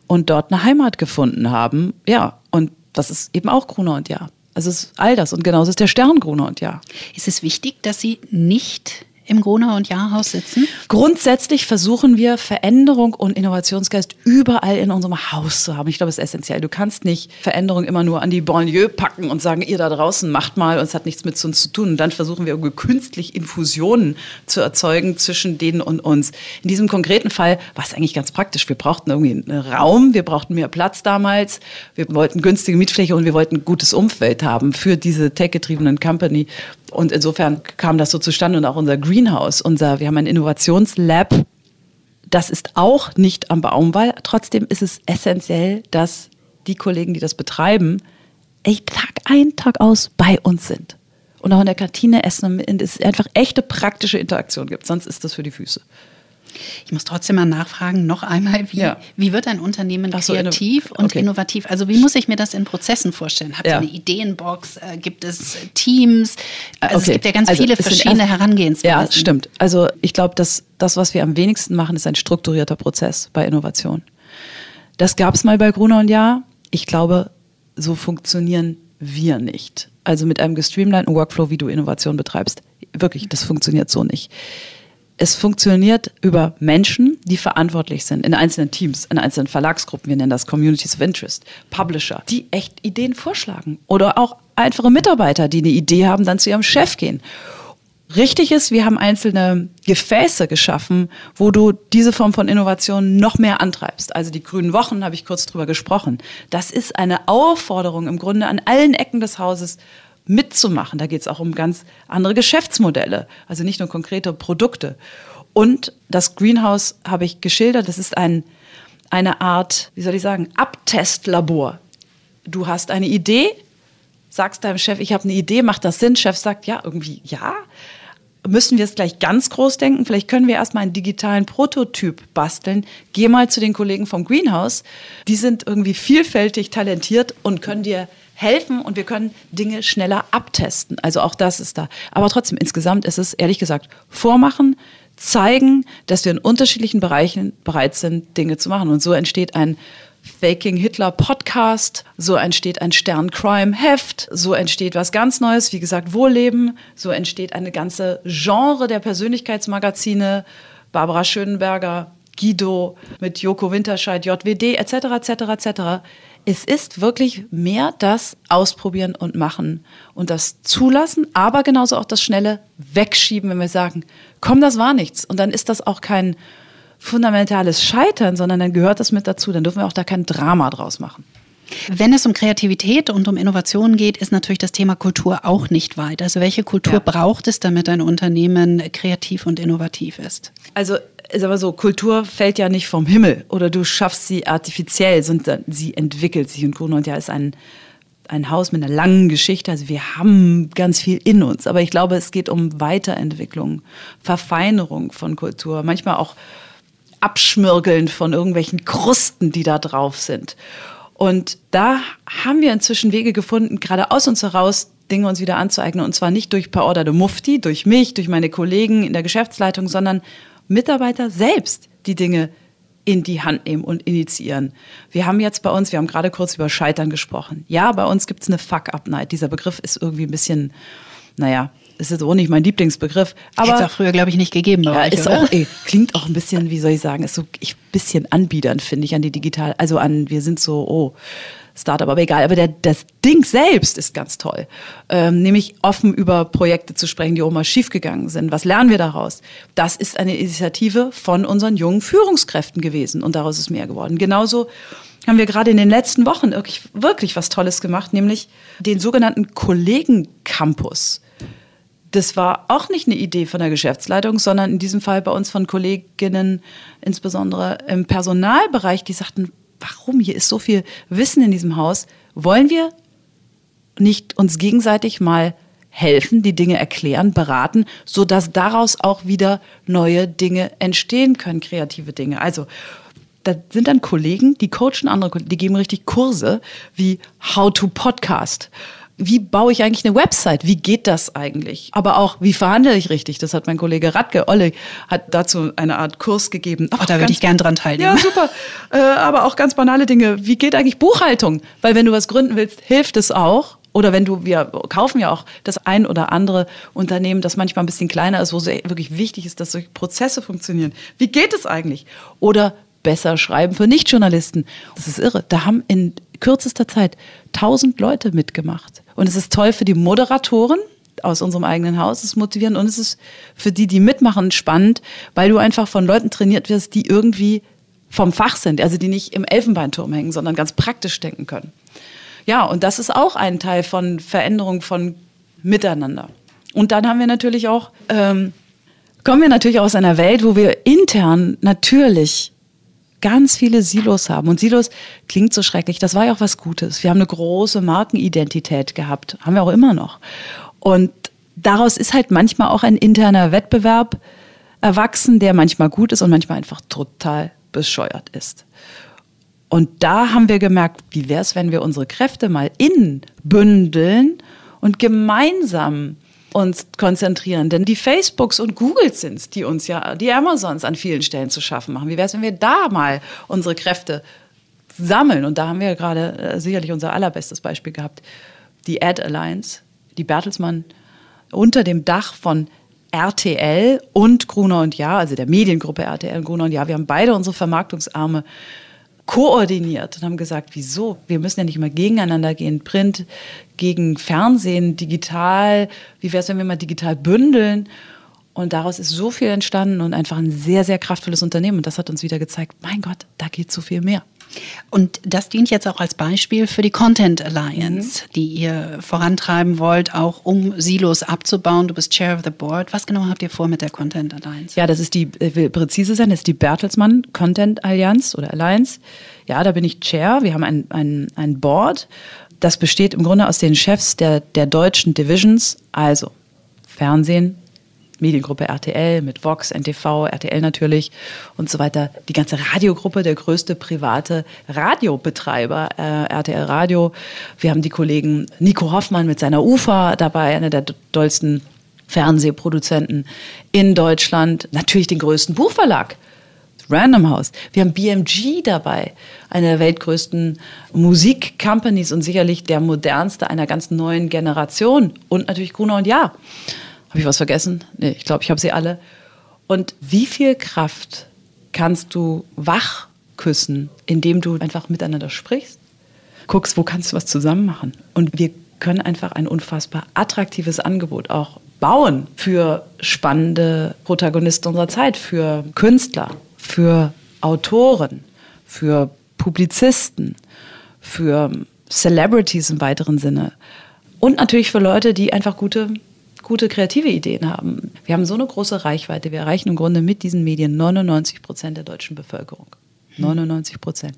und dort eine Heimat gefunden haben. Ja, und das ist eben auch Gruner und Ja. Also ist all das und genauso ist der Stern Gruner und Ja. Ist es wichtig, dass Sie nicht im Gronau und Jahrhaus sitzen? Grundsätzlich versuchen wir Veränderung und Innovationsgeist überall in unserem Haus zu haben. Ich glaube, das ist essentiell. Du kannst nicht Veränderung immer nur an die Banlieue packen und sagen, ihr da draußen macht mal und es hat nichts mit uns zu tun. Und dann versuchen wir irgendwie künstlich Infusionen zu erzeugen zwischen denen und uns. In diesem konkreten Fall war es eigentlich ganz praktisch. Wir brauchten irgendwie einen Raum, wir brauchten mehr Platz damals, wir wollten günstige Mietfläche und wir wollten ein gutes Umfeld haben für diese tech-getriebenen Company. Und insofern kam das so zustande und auch unser Greenhouse, unser, wir haben ein Innovationslab, das ist auch nicht am Baumwall. Trotzdem ist es essentiell, dass die Kollegen, die das betreiben, echt Tag ein, Tag aus bei uns sind. Und auch in der Kantine essen und es einfach echte praktische Interaktion gibt. Sonst ist das für die Füße. Ich muss trotzdem mal nachfragen, noch einmal, wie, ja. wie wird ein Unternehmen so, kreativ und okay. innovativ? Also wie muss ich mir das in Prozessen vorstellen? Habt ihr ja. eine Ideenbox? Äh, gibt es Teams? Also okay. es gibt ja ganz also viele verschiedene Herangehensweisen. Ja, stimmt. Also ich glaube, dass das, was wir am wenigsten machen, ist ein strukturierter Prozess bei Innovation. Das gab es mal bei Gruner und Jahr. Ich glaube, so funktionieren wir nicht. Also mit einem gestreamlinten Workflow, wie du Innovation betreibst. Wirklich, das funktioniert so nicht es funktioniert über Menschen, die verantwortlich sind in einzelnen Teams, in einzelnen Verlagsgruppen, wir nennen das Communities of Interest, Publisher, die echt Ideen vorschlagen oder auch einfache Mitarbeiter, die eine Idee haben, dann zu ihrem Chef gehen. Richtig ist, wir haben einzelne Gefäße geschaffen, wo du diese Form von Innovation noch mehr antreibst. Also die grünen Wochen, habe ich kurz drüber gesprochen. Das ist eine Aufforderung im Grunde an allen Ecken des Hauses, mitzumachen. Da geht es auch um ganz andere Geschäftsmodelle, also nicht nur konkrete Produkte. Und das Greenhouse habe ich geschildert, das ist ein, eine Art, wie soll ich sagen, Abtestlabor. Du hast eine Idee sagst deinem Chef, ich habe eine Idee, macht das Sinn? Chef sagt, ja, irgendwie ja. Müssen wir es gleich ganz groß denken? Vielleicht können wir erstmal einen digitalen Prototyp basteln. Geh mal zu den Kollegen vom Greenhouse. Die sind irgendwie vielfältig talentiert und können dir helfen und wir können Dinge schneller abtesten. Also auch das ist da. Aber trotzdem, insgesamt ist es ehrlich gesagt vormachen, zeigen, dass wir in unterschiedlichen Bereichen bereit sind, Dinge zu machen. Und so entsteht ein Faking Hitler Podcast, so entsteht ein Stern Crime Heft, so entsteht was ganz Neues, wie gesagt Wohlleben, so entsteht eine ganze Genre der Persönlichkeitsmagazine, Barbara Schönenberger, Guido mit Joko Winterscheid, JWD etc. etc. etc. Es ist wirklich mehr das Ausprobieren und Machen und das Zulassen, aber genauso auch das schnelle Wegschieben, wenn wir sagen, komm, das war nichts. Und dann ist das auch kein fundamentales Scheitern, sondern dann gehört das mit dazu. Dann dürfen wir auch da kein Drama draus machen. Wenn es um Kreativität und um Innovation geht, ist natürlich das Thema Kultur auch nicht weit. Also welche Kultur ja. braucht es, damit ein Unternehmen kreativ und innovativ ist? Also ist aber so, Kultur fällt ja nicht vom Himmel oder du schaffst sie artifiziell, sondern sie entwickelt sich. Und Gruner und Ja ist ein, ein Haus mit einer langen Geschichte. Also wir haben ganz viel in uns. Aber ich glaube, es geht um Weiterentwicklung, Verfeinerung von Kultur, manchmal auch Abschmirgeln von irgendwelchen Krusten, die da drauf sind. Und da haben wir inzwischen Wege gefunden, gerade aus uns heraus Dinge uns wieder anzueignen. Und zwar nicht durch per Order de Mufti, durch mich, durch meine Kollegen in der Geschäftsleitung, sondern Mitarbeiter selbst die Dinge in die Hand nehmen und initiieren. Wir haben jetzt bei uns, wir haben gerade kurz über Scheitern gesprochen. Ja, bei uns gibt es eine Fuck-Up-Night. Dieser Begriff ist irgendwie ein bisschen, naja, ist jetzt auch nicht mein Lieblingsbegriff. Aber Hätte es auch früher, glaube ich, nicht gegeben. Ja, euch, ist oder? auch, ey, klingt auch ein bisschen, wie soll ich sagen, ist so ein bisschen anbiedernd, finde ich, an die digital, also an, wir sind so, oh, Startup, aber egal. Aber der, das Ding selbst ist ganz toll. Ähm, nämlich offen über Projekte zu sprechen, die auch mal schiefgegangen sind. Was lernen wir daraus? Das ist eine Initiative von unseren jungen Führungskräften gewesen und daraus ist mehr geworden. Genauso haben wir gerade in den letzten Wochen wirklich, wirklich was Tolles gemacht, nämlich den sogenannten Kollegen-Campus. Das war auch nicht eine Idee von der Geschäftsleitung, sondern in diesem Fall bei uns von Kolleginnen, insbesondere im Personalbereich, die sagten, warum hier ist so viel Wissen in diesem Haus? Wollen wir nicht uns gegenseitig mal helfen, die Dinge erklären, beraten, so dass daraus auch wieder neue Dinge entstehen können, kreative Dinge. Also da sind dann Kollegen, die coachen andere, die geben richtig Kurse wie How to Podcast wie baue ich eigentlich eine Website? Wie geht das eigentlich? Aber auch, wie verhandle ich richtig? Das hat mein Kollege Radke Olle hat dazu eine Art Kurs gegeben. Aber da würde ich gern dran teilnehmen. Ja, super. Äh, aber auch ganz banale Dinge. Wie geht eigentlich Buchhaltung? Weil wenn du was gründen willst, hilft es auch. Oder wenn du, wir kaufen ja auch das ein oder andere Unternehmen, das manchmal ein bisschen kleiner ist, wo es wirklich wichtig ist, dass solche Prozesse funktionieren. Wie geht es eigentlich? Oder besser schreiben für Nichtjournalisten. Das ist irre. Da haben in kürzester Zeit tausend Leute mitgemacht. Und es ist toll für die Moderatoren aus unserem eigenen Haus, es ist motivierend und es ist für die, die mitmachen, spannend, weil du einfach von Leuten trainiert wirst, die irgendwie vom Fach sind, also die nicht im Elfenbeinturm hängen, sondern ganz praktisch denken können. Ja, und das ist auch ein Teil von Veränderung von Miteinander. Und dann haben wir natürlich auch, ähm, kommen wir natürlich aus einer Welt, wo wir intern natürlich ganz viele Silos haben. Und Silos klingt so schrecklich. Das war ja auch was Gutes. Wir haben eine große Markenidentität gehabt. Haben wir auch immer noch. Und daraus ist halt manchmal auch ein interner Wettbewerb erwachsen, der manchmal gut ist und manchmal einfach total bescheuert ist. Und da haben wir gemerkt, wie wäre es, wenn wir unsere Kräfte mal innen bündeln und gemeinsam uns konzentrieren. Denn die Facebooks und Googles sind es, die uns ja, die Amazons an vielen Stellen zu schaffen machen. Wie wäre es, wenn wir da mal unsere Kräfte sammeln? Und da haben wir gerade äh, sicherlich unser allerbestes Beispiel gehabt. Die Ad Alliance, die Bertelsmann unter dem Dach von RTL und Gruner und Ja, also der Mediengruppe RTL und Gruner und Ja. Wir haben beide unsere Vermarktungsarme koordiniert und haben gesagt, wieso? Wir müssen ja nicht immer gegeneinander gehen, Print gegen Fernsehen, digital. Wie wäre es, wenn wir mal digital bündeln? Und daraus ist so viel entstanden und einfach ein sehr, sehr kraftvolles Unternehmen. Und das hat uns wieder gezeigt, mein Gott, da geht so viel mehr. Und das dient jetzt auch als Beispiel für die Content Alliance, mhm. die ihr vorantreiben wollt, auch um Silos abzubauen. Du bist Chair of the Board. Was genau habt ihr vor mit der Content Alliance? Ja, das ist die, äh, will präzise sein, das ist die Bertelsmann Content Alliance oder Alliance. Ja, da bin ich Chair. Wir haben ein, ein, ein Board das besteht im Grunde aus den Chefs der, der deutschen Divisions, also Fernsehen, Mediengruppe RTL mit Vox, NTV, RTL natürlich und so weiter. Die ganze Radiogruppe, der größte private Radiobetreiber, äh, RTL Radio. Wir haben die Kollegen Nico Hoffmann mit seiner UFA dabei, einer der dollsten Fernsehproduzenten in Deutschland. Natürlich den größten Buchverlag. Random House. Wir haben BMG dabei, eine der weltgrößten Musikcompanies und sicherlich der modernste einer ganz neuen Generation. Und natürlich Gruner und Ja. Habe ich was vergessen? Nee, ich glaube, ich habe sie alle. Und wie viel Kraft kannst du wach küssen, indem du einfach miteinander sprichst? Guckst, wo kannst du was zusammen machen? Und wir können einfach ein unfassbar attraktives Angebot auch bauen für spannende Protagonisten unserer Zeit, für Künstler, für Autoren, für Publizisten, für Celebrities im weiteren Sinne und natürlich für Leute, die einfach gute gute kreative Ideen haben. Wir haben so eine große Reichweite. Wir erreichen im Grunde mit diesen Medien 99 Prozent der deutschen Bevölkerung. 99 Prozent.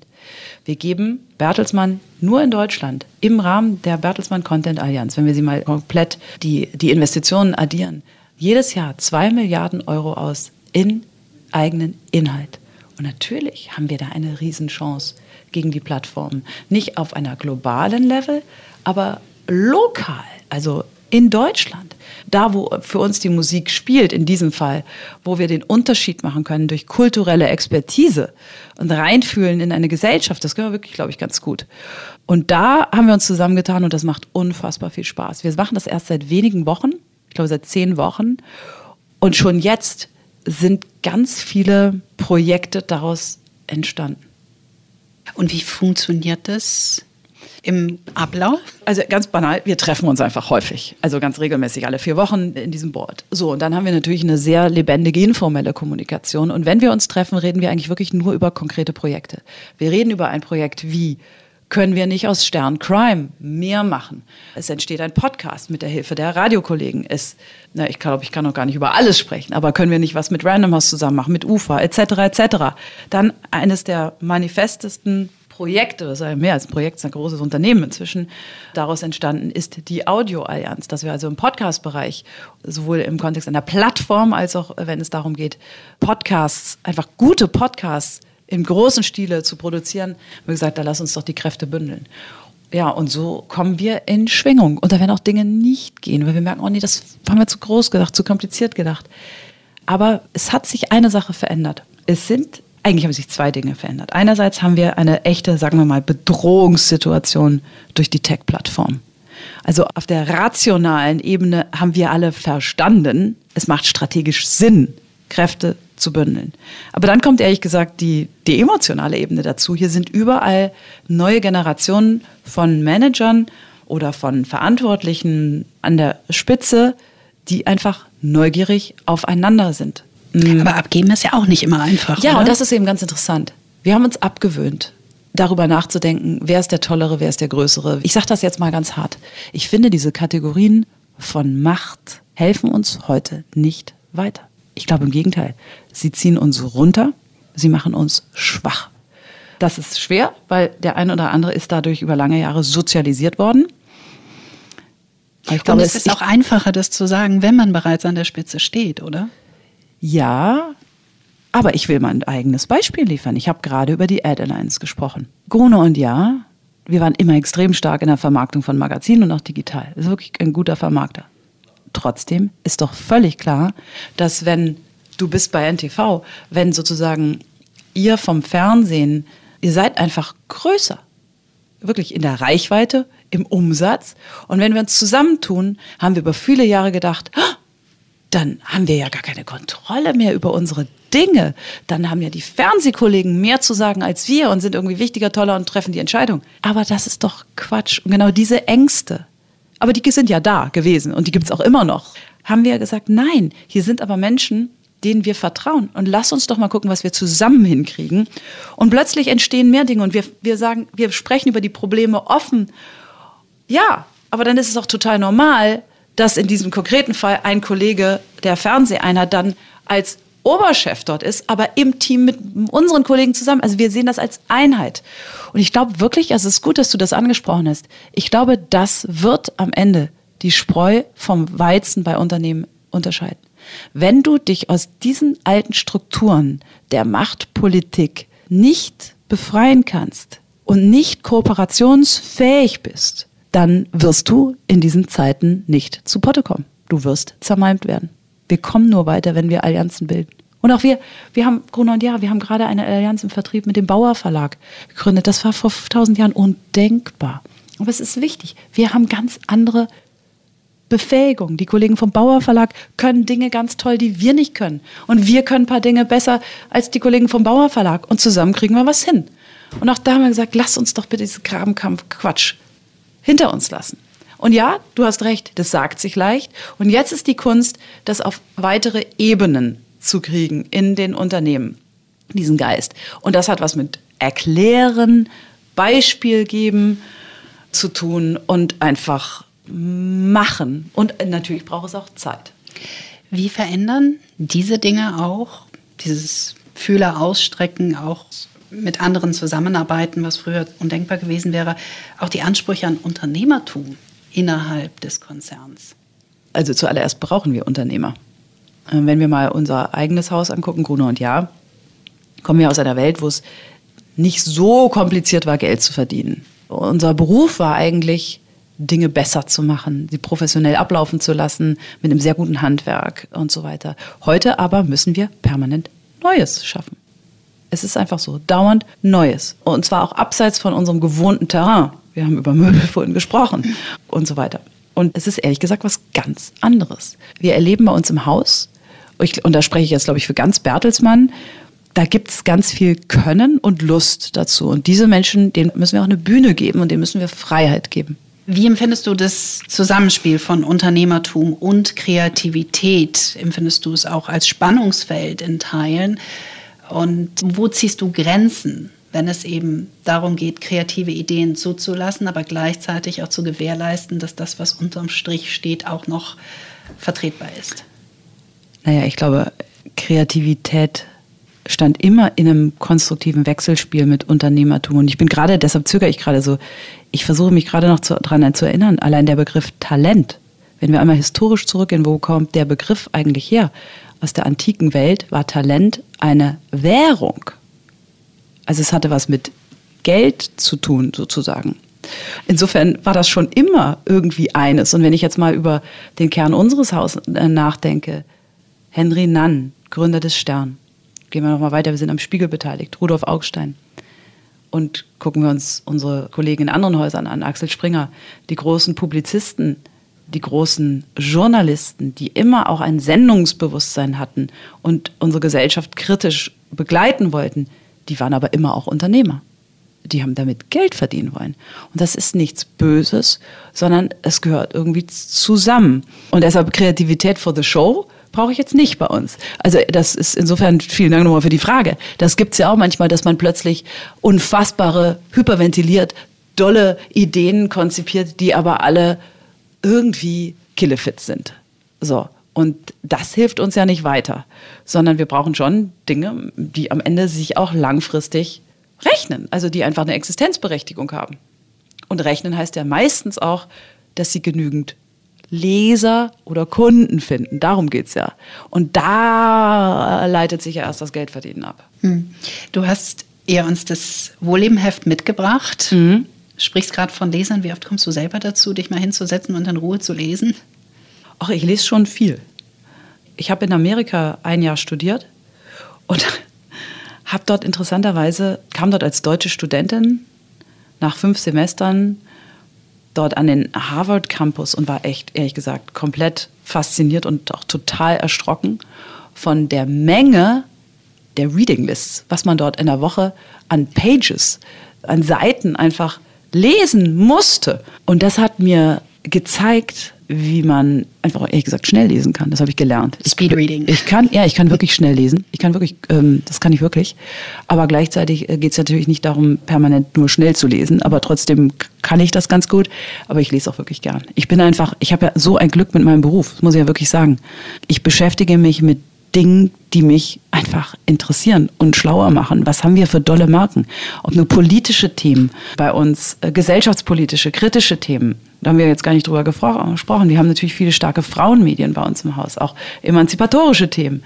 Wir geben Bertelsmann nur in Deutschland im Rahmen der Bertelsmann Content Allianz, wenn wir sie mal komplett die, die Investitionen addieren, jedes Jahr zwei Milliarden Euro aus in eigenen Inhalt. Und natürlich haben wir da eine Riesenchance gegen die Plattformen. Nicht auf einer globalen Level, aber lokal, also in Deutschland da, wo für uns die Musik spielt, in diesem Fall, wo wir den Unterschied machen können durch kulturelle Expertise und reinfühlen in eine Gesellschaft, das können wir wirklich, glaube ich, ganz gut. Und da haben wir uns zusammengetan und das macht unfassbar viel Spaß. Wir machen das erst seit wenigen Wochen, ich glaube seit zehn Wochen. Und schon jetzt sind ganz viele Projekte daraus entstanden. Und wie funktioniert das? Im Ablauf? Also ganz banal, wir treffen uns einfach häufig. Also ganz regelmäßig, alle vier Wochen in diesem Board. So, und dann haben wir natürlich eine sehr lebendige, informelle Kommunikation. Und wenn wir uns treffen, reden wir eigentlich wirklich nur über konkrete Projekte. Wir reden über ein Projekt wie können wir nicht aus Stern Crime mehr machen? Es entsteht ein Podcast mit der Hilfe der Radiokollegen. Es, na, ich glaube, ich kann noch gar nicht über alles sprechen, aber können wir nicht was mit Random House zusammen machen, mit UFA, etc., etc. Dann eines der manifestesten Projekt, oder sei mehr als ein Projekt, es ist ein großes Unternehmen inzwischen, daraus entstanden ist die Audio-Allianz, dass wir also im Podcast-Bereich, sowohl im Kontext einer Plattform, als auch wenn es darum geht, Podcasts, einfach gute Podcasts im großen Stile zu produzieren, haben wir gesagt, da lass uns doch die Kräfte bündeln. Ja, und so kommen wir in Schwingung. Und da werden auch Dinge nicht gehen, weil wir merken, oh nee, das haben wir zu groß gedacht, zu kompliziert gedacht. Aber es hat sich eine Sache verändert. Es sind eigentlich haben sich zwei Dinge verändert. Einerseits haben wir eine echte, sagen wir mal, Bedrohungssituation durch die Tech-Plattform. Also auf der rationalen Ebene haben wir alle verstanden, es macht strategisch Sinn, Kräfte zu bündeln. Aber dann kommt ehrlich gesagt die, die emotionale Ebene dazu. Hier sind überall neue Generationen von Managern oder von Verantwortlichen an der Spitze, die einfach neugierig aufeinander sind. Mhm. Aber abgeben ist ja auch nicht immer einfach. Ja, oder? und das ist eben ganz interessant. Wir haben uns abgewöhnt, darüber nachzudenken, wer ist der Tollere, wer ist der Größere. Ich sage das jetzt mal ganz hart. Ich finde, diese Kategorien von Macht helfen uns heute nicht weiter. Ich glaube im Gegenteil. Sie ziehen uns runter, sie machen uns schwach. Das ist schwer, weil der eine oder andere ist dadurch über lange Jahre sozialisiert worden. ich glaube, Und es ist auch einfacher, das zu sagen, wenn man bereits an der Spitze steht, oder? Ja, aber ich will mal ein eigenes Beispiel liefern. Ich habe gerade über die Ad Alliance gesprochen. Gruner und Ja, wir waren immer extrem stark in der Vermarktung von Magazinen und auch digital. Ist wirklich ein guter Vermarkter. Trotzdem ist doch völlig klar, dass wenn du bist bei NTV, wenn sozusagen ihr vom Fernsehen, ihr seid einfach größer. Wirklich in der Reichweite, im Umsatz. Und wenn wir uns zusammentun, haben wir über viele Jahre gedacht, oh, dann haben wir ja gar keine Kontrolle mehr über unsere Dinge. Dann haben ja die Fernsehkollegen mehr zu sagen als wir und sind irgendwie wichtiger, toller und treffen die Entscheidung. Aber das ist doch Quatsch. Und genau diese Ängste, aber die sind ja da gewesen und die gibt es auch immer noch, haben wir gesagt, nein, hier sind aber Menschen, denen wir vertrauen. Und lass uns doch mal gucken, was wir zusammen hinkriegen. Und plötzlich entstehen mehr Dinge und wir, wir sagen, wir sprechen über die Probleme offen. Ja, aber dann ist es auch total normal, dass in diesem konkreten Fall ein Kollege der Fernseheinheit dann als Oberchef dort ist, aber im Team mit unseren Kollegen zusammen. Also wir sehen das als Einheit. Und ich glaube wirklich, also es ist gut, dass du das angesprochen hast. Ich glaube, das wird am Ende die Spreu vom Weizen bei Unternehmen unterscheiden. Wenn du dich aus diesen alten Strukturen der Machtpolitik nicht befreien kannst und nicht kooperationsfähig bist, dann wirst du in diesen Zeiten nicht zu Potte kommen. Du wirst zermalmt werden. Wir kommen nur weiter, wenn wir Allianzen bilden. Und auch wir, wir haben, Gruner und Ja, wir haben gerade eine Allianz im Vertrieb mit dem Bauer Verlag gegründet. Das war vor tausend Jahren undenkbar. Aber es ist wichtig. Wir haben ganz andere Befähigung. Die Kollegen vom Bauer Verlag können Dinge ganz toll, die wir nicht können. Und wir können ein paar Dinge besser als die Kollegen vom Bauer Verlag. Und zusammen kriegen wir was hin. Und auch da haben wir gesagt, lass uns doch bitte diesen Grabenkampf Quatsch hinter uns lassen. Und ja, du hast recht, das sagt sich leicht. Und jetzt ist die Kunst, das auf weitere Ebenen zu kriegen in den Unternehmen, diesen Geist. Und das hat was mit Erklären, Beispiel geben zu tun und einfach machen. Und natürlich braucht es auch Zeit. Wie verändern diese Dinge auch, dieses Fühler ausstrecken, auch mit anderen zusammenarbeiten, was früher undenkbar gewesen wäre, auch die Ansprüche an Unternehmertum innerhalb des Konzerns? Also zuallererst brauchen wir Unternehmer. Ähm, wenn wir mal unser eigenes Haus angucken, Gruner und Ja, kommen wir aus einer Welt, wo es nicht so kompliziert war, Geld zu verdienen. Unser Beruf war eigentlich Dinge besser zu machen, sie professionell ablaufen zu lassen, mit einem sehr guten Handwerk und so weiter. Heute aber müssen wir permanent Neues schaffen. Es ist einfach so, dauernd Neues. Und zwar auch abseits von unserem gewohnten Terrain. Wir haben über Möbel vorhin gesprochen und so weiter. Und es ist ehrlich gesagt was ganz anderes. Wir erleben bei uns im Haus, und da spreche ich jetzt, glaube ich, für ganz Bertelsmann, da gibt es ganz viel Können und Lust dazu. Und diese Menschen, denen müssen wir auch eine Bühne geben und denen müssen wir Freiheit geben. Wie empfindest du das Zusammenspiel von Unternehmertum und Kreativität? Empfindest du es auch als Spannungsfeld in Teilen? Und wo ziehst du Grenzen, wenn es eben darum geht, kreative Ideen zuzulassen, aber gleichzeitig auch zu gewährleisten, dass das, was unterm Strich steht, auch noch vertretbar ist? Naja, ich glaube, Kreativität stand immer in einem konstruktiven Wechselspiel mit Unternehmertum. Und ich bin gerade, deshalb zögere ich gerade so, ich versuche mich gerade noch daran zu erinnern, allein der Begriff Talent, wenn wir einmal historisch zurückgehen, wo kommt der Begriff eigentlich her? Aus der antiken Welt war Talent eine Währung. Also es hatte was mit Geld zu tun, sozusagen. Insofern war das schon immer irgendwie eines. Und wenn ich jetzt mal über den Kern unseres Hauses äh, nachdenke, Henry Nann, Gründer des Stern, gehen wir nochmal weiter, wir sind am Spiegel beteiligt, Rudolf Augstein. Und gucken wir uns unsere Kollegen in anderen Häusern an, Axel Springer, die großen Publizisten, die großen Journalisten, die immer auch ein Sendungsbewusstsein hatten und unsere Gesellschaft kritisch begleiten wollten, die waren aber immer auch Unternehmer. Die haben damit Geld verdienen wollen. Und das ist nichts Böses, sondern es gehört irgendwie zusammen. Und deshalb Kreativität for the Show brauche ich jetzt nicht bei uns. Also das ist insofern, vielen Dank nochmal für die Frage. Das gibt es ja auch manchmal, dass man plötzlich unfassbare, hyperventiliert, dolle Ideen konzipiert, die aber alle irgendwie killefit sind. So. Und das hilft uns ja nicht weiter, sondern wir brauchen schon Dinge, die am Ende sich auch langfristig rechnen, also die einfach eine Existenzberechtigung haben. Und rechnen heißt ja meistens auch, dass sie genügend Leser oder Kunden finden. Darum geht es ja. Und da leitet sich ja erst das Geldverdienen ab. Hm. Du hast eher uns das Wohlebenheft mitgebracht. Mhm. Sprichst gerade von Lesern. Wie oft kommst du selber dazu, dich mal hinzusetzen und in Ruhe zu lesen? Ach, ich lese schon viel. Ich habe in Amerika ein Jahr studiert und habe dort interessanterweise, kam dort als deutsche Studentin nach fünf Semestern dort an den Harvard Campus und war echt, ehrlich gesagt, komplett fasziniert und auch total erschrocken von der Menge der Reading Lists, was man dort in der Woche an Pages, an Seiten einfach lesen musste. Und das hat mir gezeigt, wie man einfach ehrlich gesagt schnell lesen kann. Das habe ich gelernt. Speed Reading. Ich kann, ja, ich kann wirklich schnell lesen. Ich kann wirklich, ähm, das kann ich wirklich. Aber gleichzeitig äh, geht es natürlich nicht darum, permanent nur schnell zu lesen. Aber trotzdem kann ich das ganz gut. Aber ich lese auch wirklich gern. Ich bin einfach, ich habe ja so ein Glück mit meinem Beruf, muss ich ja wirklich sagen. Ich beschäftige mich mit Dingen, die mich einfach interessieren und schlauer machen. Was haben wir für dolle Marken? Ob nur politische Themen bei uns, äh, gesellschaftspolitische, kritische Themen. Da haben wir jetzt gar nicht drüber gesprochen. Wir haben natürlich viele starke Frauenmedien bei uns im Haus, auch emanzipatorische Themen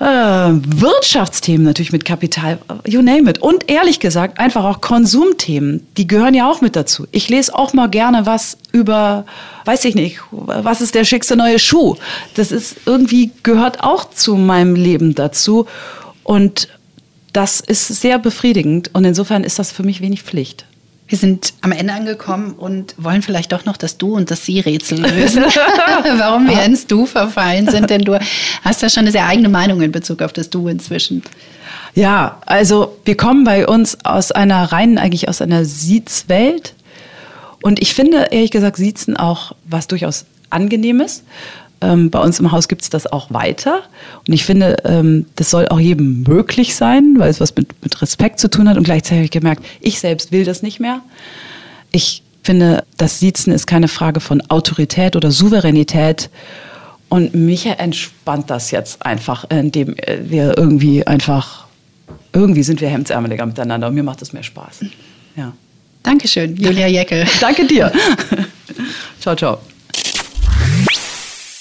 äh, Wirtschaftsthemen natürlich mit Kapital, you name it. Und ehrlich gesagt, einfach auch Konsumthemen, die gehören ja auch mit dazu. Ich lese auch mal gerne was über, weiß ich nicht, was ist der schickste neue Schuh. Das ist irgendwie, gehört auch zu meinem Leben dazu. Und das ist sehr befriedigend. Und insofern ist das für mich wenig Pflicht. Wir sind am Ende angekommen und wollen vielleicht doch noch das Du und das Sie-Rätsel lösen. Warum wir ins Du verfallen sind, denn du hast ja schon eine sehr eigene Meinung in Bezug auf das Du inzwischen. Ja, also wir kommen bei uns aus einer reinen, eigentlich aus einer Siezwelt. Und ich finde, ehrlich gesagt, Siezen auch was durchaus Angenehmes. Ähm, bei uns im Haus gibt es das auch weiter. Und ich finde, ähm, das soll auch jedem möglich sein, weil es was mit, mit Respekt zu tun hat. Und gleichzeitig habe ich gemerkt, ich selbst will das nicht mehr. Ich finde, das Siezen ist keine Frage von Autorität oder Souveränität. Und mich entspannt das jetzt einfach, indem wir irgendwie einfach, irgendwie sind wir hemdsärmeliger miteinander und mir macht es mehr Spaß. Ja. Dankeschön, Julia Jeckel. Danke dir. ciao, ciao.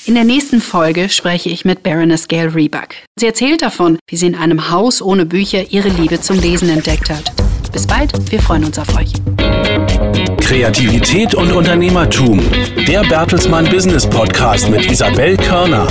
In der nächsten Folge spreche ich mit Baroness Gail Rebuck. Sie erzählt davon, wie sie in einem Haus ohne Bücher ihre Liebe zum Lesen entdeckt hat. Bis bald, wir freuen uns auf euch. Kreativität und Unternehmertum. Der Bertelsmann Business Podcast mit Isabel Körner.